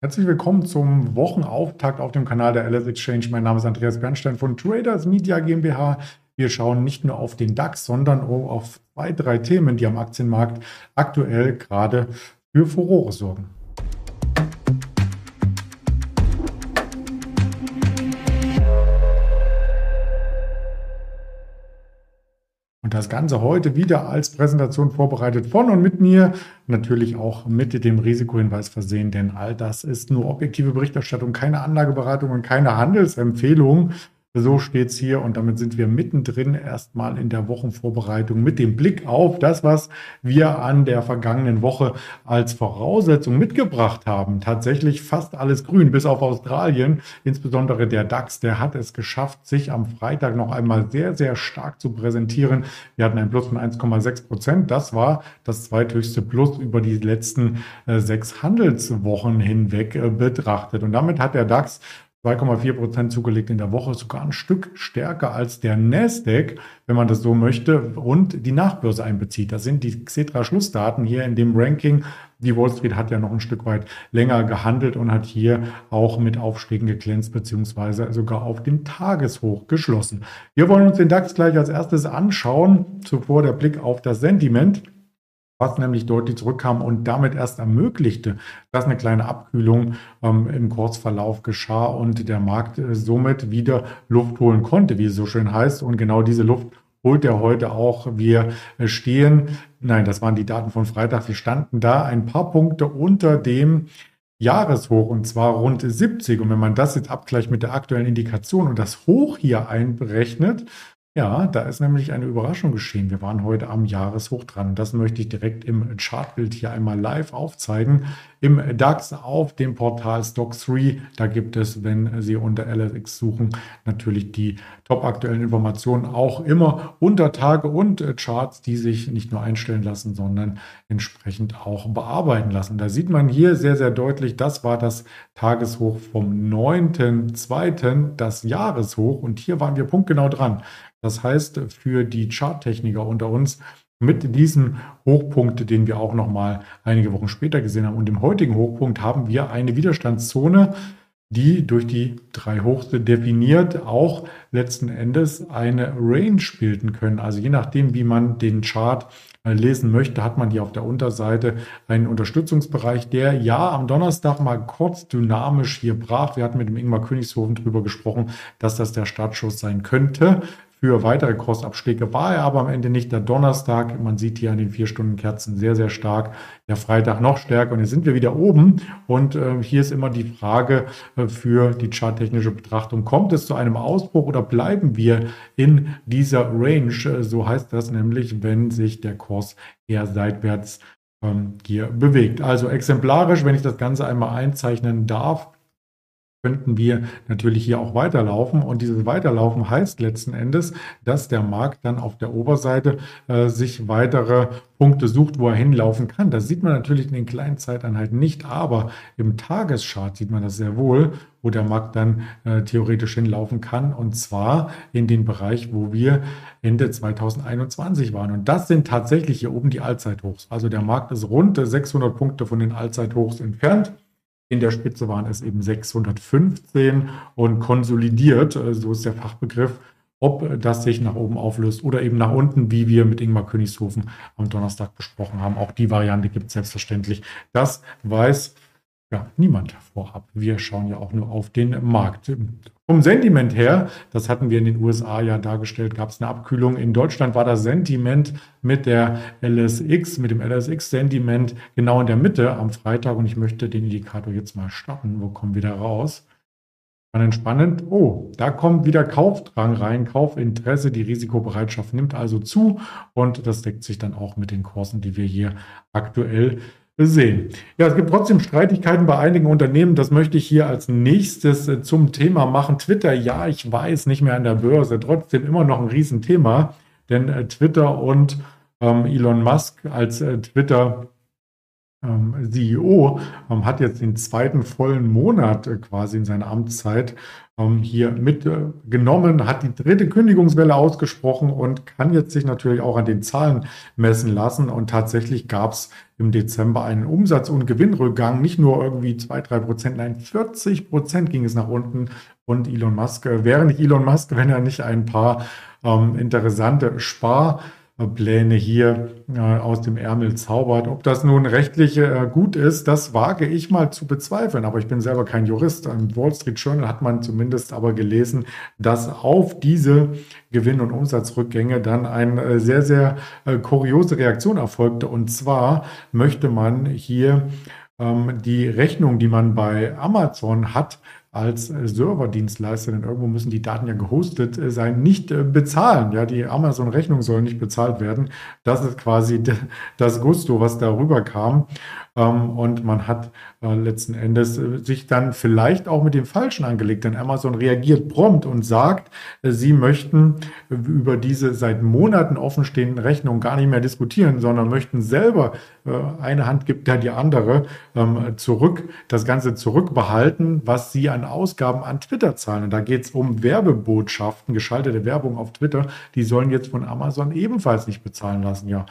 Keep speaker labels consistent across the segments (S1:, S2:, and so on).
S1: Herzlich willkommen zum Wochenauftakt auf dem Kanal der LS Exchange. Mein Name ist Andreas Bernstein von Traders Media GmbH. Wir schauen nicht nur auf den DAX, sondern auch auf zwei, drei Themen, die am Aktienmarkt aktuell gerade für Furore sorgen. Und das Ganze heute wieder als Präsentation vorbereitet von und mit mir, natürlich auch mit dem Risikohinweis versehen, denn all das ist nur objektive Berichterstattung, keine Anlageberatung und keine Handelsempfehlung. So steht es hier und damit sind wir mittendrin erstmal in der Wochenvorbereitung mit dem Blick auf das, was wir an der vergangenen Woche als Voraussetzung mitgebracht haben. Tatsächlich fast alles grün, bis auf Australien. Insbesondere der DAX, der hat es geschafft, sich am Freitag noch einmal sehr, sehr stark zu präsentieren. Wir hatten ein Plus von 1,6 Prozent. Das war das zweithöchste Plus über die letzten äh, sechs Handelswochen hinweg äh, betrachtet. Und damit hat der DAX 2,4 Prozent zugelegt in der Woche, sogar ein Stück stärker als der Nasdaq, wenn man das so möchte, und die Nachbörse einbezieht. Das sind die Xetra-Schlussdaten hier in dem Ranking. Die Wall Street hat ja noch ein Stück weit länger gehandelt und hat hier auch mit Aufschlägen geglänzt, beziehungsweise sogar auf dem Tageshoch geschlossen. Wir wollen uns den DAX gleich als erstes anschauen. Zuvor der Blick auf das Sentiment was nämlich deutlich zurückkam und damit erst ermöglichte, dass eine kleine Abkühlung ähm, im Kurzverlauf geschah und der Markt äh, somit wieder Luft holen konnte, wie es so schön heißt. Und genau diese Luft holt er heute auch. Wir äh, stehen, nein, das waren die Daten von Freitag, wir standen da ein paar Punkte unter dem Jahreshoch und zwar rund 70. Und wenn man das jetzt abgleicht mit der aktuellen Indikation und das Hoch hier einberechnet, ja, da ist nämlich eine Überraschung geschehen. Wir waren heute am Jahreshoch dran. Das möchte ich direkt im Chartbild hier einmal live aufzeigen. Im DAX auf dem Portal Stock3, da gibt es, wenn Sie unter LSX suchen, natürlich die top aktuellen Informationen auch immer unter Tage und Charts, die sich nicht nur einstellen lassen, sondern entsprechend auch bearbeiten lassen. Da sieht man hier sehr, sehr deutlich, das war das Tageshoch vom 9.2., das Jahreshoch. Und hier waren wir punktgenau dran. Das heißt, für die Charttechniker unter uns, mit diesem Hochpunkt, den wir auch noch mal einige Wochen später gesehen haben und dem heutigen Hochpunkt haben wir eine Widerstandszone, die durch die drei Hochste definiert auch letzten Endes eine Range bilden können. Also je nachdem, wie man den Chart äh, lesen möchte, hat man hier auf der Unterseite einen Unterstützungsbereich, der ja am Donnerstag mal kurz dynamisch hier brach. Wir hatten mit dem Ingmar Königshofen darüber gesprochen, dass das der Startschuss sein könnte für weitere Kursabschläge war er aber am Ende nicht. Der Donnerstag, man sieht hier an den vier Stunden Kerzen sehr, sehr stark. Der Freitag noch stärker. Und jetzt sind wir wieder oben. Und äh, hier ist immer die Frage äh, für die charttechnische Betrachtung. Kommt es zu einem Ausbruch oder bleiben wir in dieser Range? Äh, so heißt das nämlich, wenn sich der Kurs eher seitwärts ähm, hier bewegt. Also exemplarisch, wenn ich das Ganze einmal einzeichnen darf, könnten wir natürlich hier auch weiterlaufen. Und dieses Weiterlaufen heißt letzten Endes, dass der Markt dann auf der Oberseite äh, sich weitere Punkte sucht, wo er hinlaufen kann. Das sieht man natürlich in den kleinen Zeiteinheiten nicht, aber im Tageschart sieht man das sehr wohl, wo der Markt dann äh, theoretisch hinlaufen kann. Und zwar in den Bereich, wo wir Ende 2021 waren. Und das sind tatsächlich hier oben die Allzeithochs. Also der Markt ist rund 600 Punkte von den Allzeithochs entfernt. In der Spitze waren es eben 615 und konsolidiert, äh, so ist der Fachbegriff, ob das sich nach oben auflöst oder eben nach unten, wie wir mit Ingmar Königshofen am Donnerstag besprochen haben. Auch die Variante gibt es selbstverständlich. Das weiß ja, niemand vorab. Wir schauen ja auch nur auf den Markt. Vom Sentiment her, das hatten wir in den USA ja dargestellt, gab es eine Abkühlung. In Deutschland war das Sentiment mit der LSX, mit dem LSX-Sentiment genau in der Mitte am Freitag. Und ich möchte den Indikator jetzt mal starten. Wo kommen wir da raus? Spannend, spannend. Oh, da kommt wieder Kaufdrang rein, Kaufinteresse, die Risikobereitschaft nimmt also zu und das deckt sich dann auch mit den Kursen, die wir hier aktuell sehen. Ja, es gibt trotzdem Streitigkeiten bei einigen Unternehmen. Das möchte ich hier als nächstes äh, zum Thema machen. Twitter, ja, ich weiß, nicht mehr an der Börse, trotzdem immer noch ein Riesenthema, denn äh, Twitter und ähm, Elon Musk als äh, Twitter ähm, CEO ähm, hat jetzt den zweiten vollen Monat äh, quasi in seiner Amtszeit ähm, hier mitgenommen, hat die dritte Kündigungswelle ausgesprochen und kann jetzt sich natürlich auch an den Zahlen messen lassen. Und tatsächlich gab es im Dezember einen Umsatz- und Gewinnrückgang, nicht nur irgendwie zwei, drei Prozent, nein, 40 Prozent ging es nach unten. Und Elon Musk äh, wäre nicht Elon Musk, wenn er nicht ein paar ähm, interessante Spar- Pläne hier äh, aus dem Ärmel zaubert. Ob das nun rechtlich äh, gut ist, das wage ich mal zu bezweifeln. Aber ich bin selber kein Jurist. Im Wall Street Journal hat man zumindest aber gelesen, dass auf diese Gewinn- und Umsatzrückgänge dann eine äh, sehr, sehr kuriose Reaktion erfolgte. Und zwar möchte man hier ähm, die Rechnung, die man bei Amazon hat, als äh, Serverdienstleister, denn irgendwo müssen die Daten ja gehostet äh, sein, nicht äh, bezahlen. Ja, die Amazon-Rechnung soll nicht bezahlt werden. Das ist quasi das Gusto, was darüber kam. Ähm, und man hat letzten Endes sich dann vielleicht auch mit dem Falschen angelegt, denn Amazon reagiert prompt und sagt, sie möchten über diese seit Monaten offenstehenden Rechnungen gar nicht mehr diskutieren, sondern möchten selber, eine Hand gibt da die andere, ähm, zurück, das Ganze zurückbehalten, was sie an Ausgaben an Twitter zahlen. Und da geht es um Werbebotschaften, geschaltete Werbung auf Twitter. Die sollen jetzt von Amazon ebenfalls nicht bezahlen lassen. Ja,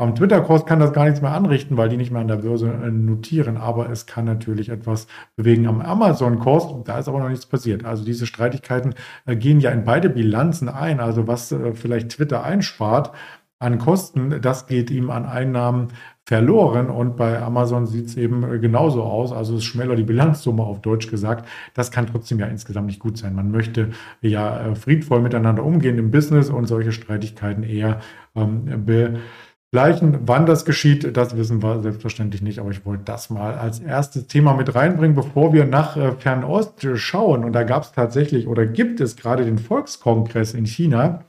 S1: am Twitter-Kurs kann das gar nichts mehr anrichten, weil die nicht mehr an der Börse äh, notieren. Aber es kann natürlich etwas bewegen am Amazon-Kurs. Da ist aber noch nichts passiert. Also diese Streitigkeiten äh, gehen ja in beide Bilanzen ein. Also was äh, vielleicht Twitter einspart an Kosten, das geht ihm an Einnahmen verloren. Und bei Amazon sieht es eben genauso aus. Also es schmäler die Bilanzsumme auf Deutsch gesagt. Das kann trotzdem ja insgesamt nicht gut sein. Man möchte ja friedvoll miteinander umgehen im Business und solche Streitigkeiten eher ähm, begleichen. Wann das geschieht, das wissen wir selbstverständlich nicht. Aber ich wollte das mal als erstes Thema mit reinbringen, bevor wir nach äh, Fernost schauen. Und da gab es tatsächlich oder gibt es gerade den Volkskongress in China.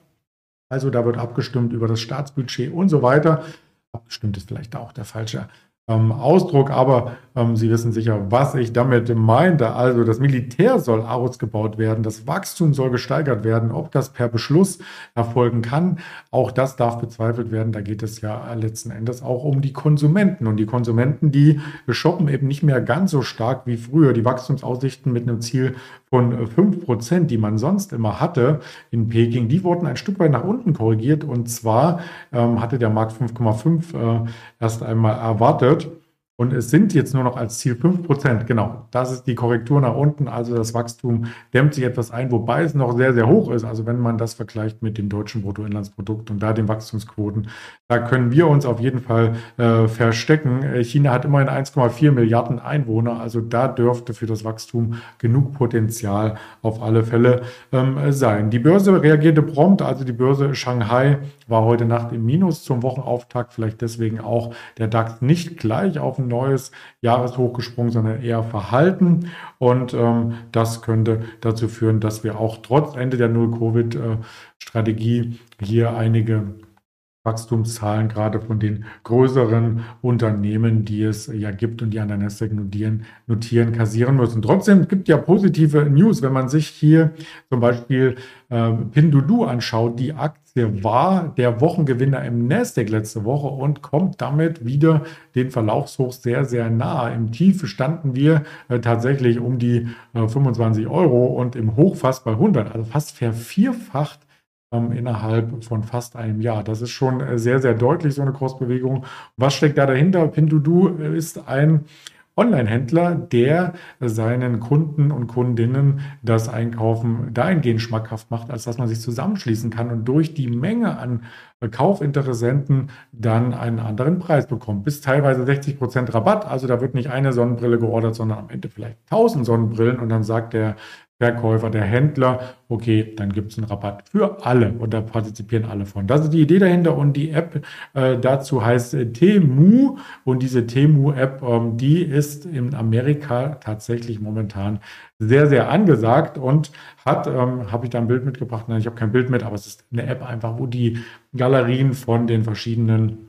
S1: Also da wird abgestimmt über das Staatsbudget und so weiter. Abgestimmt ist vielleicht auch der falsche ähm, Ausdruck, aber ähm, Sie wissen sicher, was ich damit meinte. Also das Militär soll ausgebaut werden, das Wachstum soll gesteigert werden. Ob das per Beschluss erfolgen kann, auch das darf bezweifelt werden. Da geht es ja letzten Endes auch um die Konsumenten. Und die Konsumenten, die shoppen eben nicht mehr ganz so stark wie früher. Die Wachstumsaussichten mit einem Ziel von 5 Prozent, die man sonst immer hatte in Peking, die wurden ein Stück weit nach unten korrigiert. Und zwar ähm, hatte der Markt 5,5 äh, erst einmal erwartet. Und es sind jetzt nur noch als Ziel 5%. Genau, das ist die Korrektur nach unten. Also das Wachstum dämmt sich etwas ein, wobei es noch sehr, sehr hoch ist. Also wenn man das vergleicht mit dem deutschen Bruttoinlandsprodukt und da den Wachstumsquoten, da können wir uns auf jeden Fall äh, verstecken. China hat immerhin 1,4 Milliarden Einwohner. Also da dürfte für das Wachstum genug Potenzial auf alle Fälle ähm, sein. Die Börse reagierte prompt. Also die Börse Shanghai war heute Nacht im Minus zum Wochenauftakt. Vielleicht deswegen auch der DAX nicht gleich auf ein neues Jahreshoch gesprungen, sondern eher verhalten. Und ähm, das könnte dazu führen, dass wir auch trotz Ende der Null-Covid-Strategie hier einige Wachstumszahlen gerade von den größeren Unternehmen, die es ja gibt und die an der Nasdaq notieren, notieren kassieren müssen. Trotzdem gibt ja positive News, wenn man sich hier zum Beispiel äh, Pinduoduo anschaut. Die Aktie war der Wochengewinner im Nasdaq letzte Woche und kommt damit wieder den Verlaufshoch sehr, sehr nahe. Im Tief standen wir äh, tatsächlich um die äh, 25 Euro und im Hoch fast bei 100, also fast vervierfacht innerhalb von fast einem Jahr. Das ist schon äh, sehr, sehr deutlich, so eine Kursbewegung. Was steckt da dahinter? Pinduoduo äh, ist ein Online-Händler, der seinen Kunden und Kundinnen das Einkaufen dahingehend schmackhaft macht, als dass man sich zusammenschließen kann und durch die Menge an Kaufinteressenten dann einen anderen Preis bekommt. Bis teilweise 60 Prozent Rabatt. Also da wird nicht eine Sonnenbrille geordert, sondern am Ende vielleicht 1000 Sonnenbrillen und dann sagt der Verkäufer, der Händler, okay, dann gibt es einen Rabatt für alle und da partizipieren alle von. Das ist die Idee dahinter und die App äh, dazu heißt äh, Temu und diese Temu-App, ähm, die ist in Amerika tatsächlich momentan sehr, sehr angesagt und hat, ähm, habe ich da ein Bild mitgebracht? Nein, ich habe kein Bild mit, aber es ist eine App einfach, wo die Galerien von den verschiedenen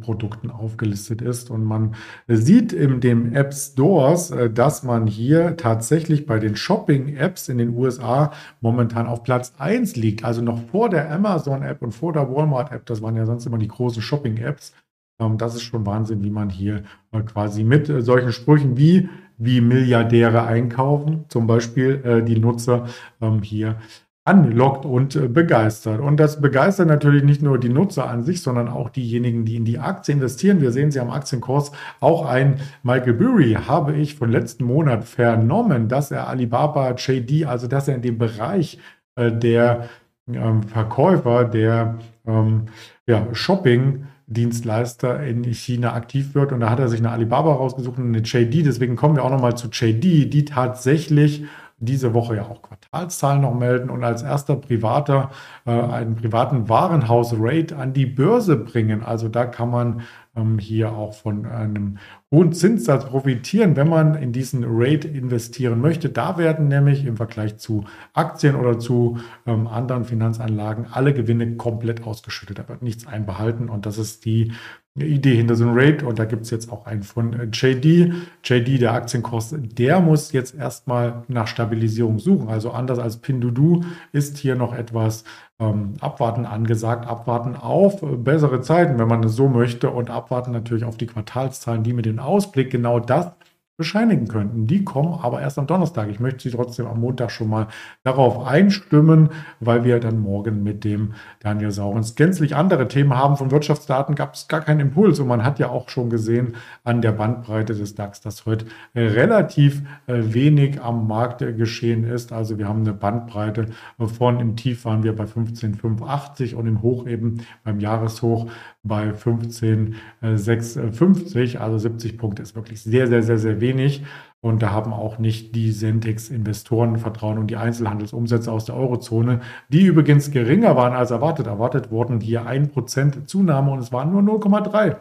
S1: Produkten aufgelistet ist. Und man sieht in den App Stores, äh, dass man hier tatsächlich bei den Shopping-Apps in den USA momentan auf Platz 1 liegt. Also noch vor der Amazon-App und vor der Walmart-App. Das waren ja sonst immer die großen Shopping-Apps. Ähm, das ist schon Wahnsinn, wie man hier äh, quasi mit äh, solchen Sprüchen wie wie Milliardäre einkaufen, zum Beispiel die Nutzer ähm, hier anlockt und äh, begeistert. Und das begeistert natürlich nicht nur die Nutzer an sich, sondern auch diejenigen, die in die Aktie investieren. Wir sehen sie am Aktienkurs. Auch ein Michael Burry habe ich von letzten Monat vernommen, dass er Alibaba JD, also dass er in dem Bereich äh, der ähm, Verkäufer, der ähm, Shopping, Dienstleister in China aktiv wird. Und da hat er sich eine Alibaba rausgesucht und eine JD. Deswegen kommen wir auch nochmal zu JD, die tatsächlich diese Woche ja auch Quartalszahlen noch melden und als erster Privater äh, einen privaten Warenhaus-Rate an die Börse bringen. Also da kann man hier auch von einem hohen Zinssatz profitieren, wenn man in diesen Rate investieren möchte. Da werden nämlich im Vergleich zu Aktien oder zu ähm, anderen Finanzanlagen alle Gewinne komplett ausgeschüttet. Da wird nichts einbehalten und das ist die Idee hinter so einem Rate und da gibt es jetzt auch einen von äh, JD. JD, der Aktienkurs, der muss jetzt erstmal nach Stabilisierung suchen. Also anders als Pindudu ist hier noch etwas ähm, Abwarten angesagt. Abwarten auf bessere Zeiten, wenn man es so möchte und abwarten natürlich auf die Quartalszahlen, die mit dem Ausblick genau das bescheinigen könnten. Die kommen aber erst am Donnerstag. Ich möchte Sie trotzdem am Montag schon mal darauf einstimmen, weil wir dann morgen mit dem Daniel Saurens gänzlich andere Themen haben. Von Wirtschaftsdaten gab es gar keinen Impuls und man hat ja auch schon gesehen an der Bandbreite des DAX, dass heute relativ äh, wenig am Markt geschehen ist. Also wir haben eine Bandbreite von im Tief waren wir bei 15,580 und im Hoch eben beim Jahreshoch bei 15,650. Also 70 Punkte ist wirklich sehr, sehr, sehr, sehr wenig. Und da haben auch nicht die Sentex-Investoren Vertrauen und die Einzelhandelsumsätze aus der Eurozone, die übrigens geringer waren als erwartet. Erwartet wurden hier 1% Zunahme und es waren nur 0,3.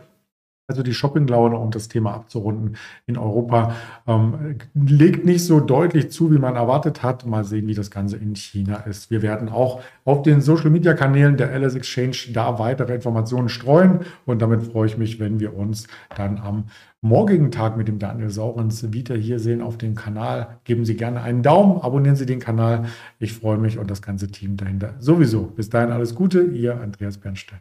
S1: Also die Shoppinglaune, um das Thema abzurunden in Europa, ähm, legt nicht so deutlich zu, wie man erwartet hat. Mal sehen, wie das Ganze in China ist. Wir werden auch auf den Social-Media-Kanälen der LS Exchange da weitere Informationen streuen. Und damit freue ich mich, wenn wir uns dann am morgigen Tag mit dem Daniel Saurens wieder hier sehen auf dem Kanal. Geben Sie gerne einen Daumen, abonnieren Sie den Kanal. Ich freue mich und das ganze Team dahinter sowieso. Bis dahin alles Gute, Ihr Andreas Bernstein.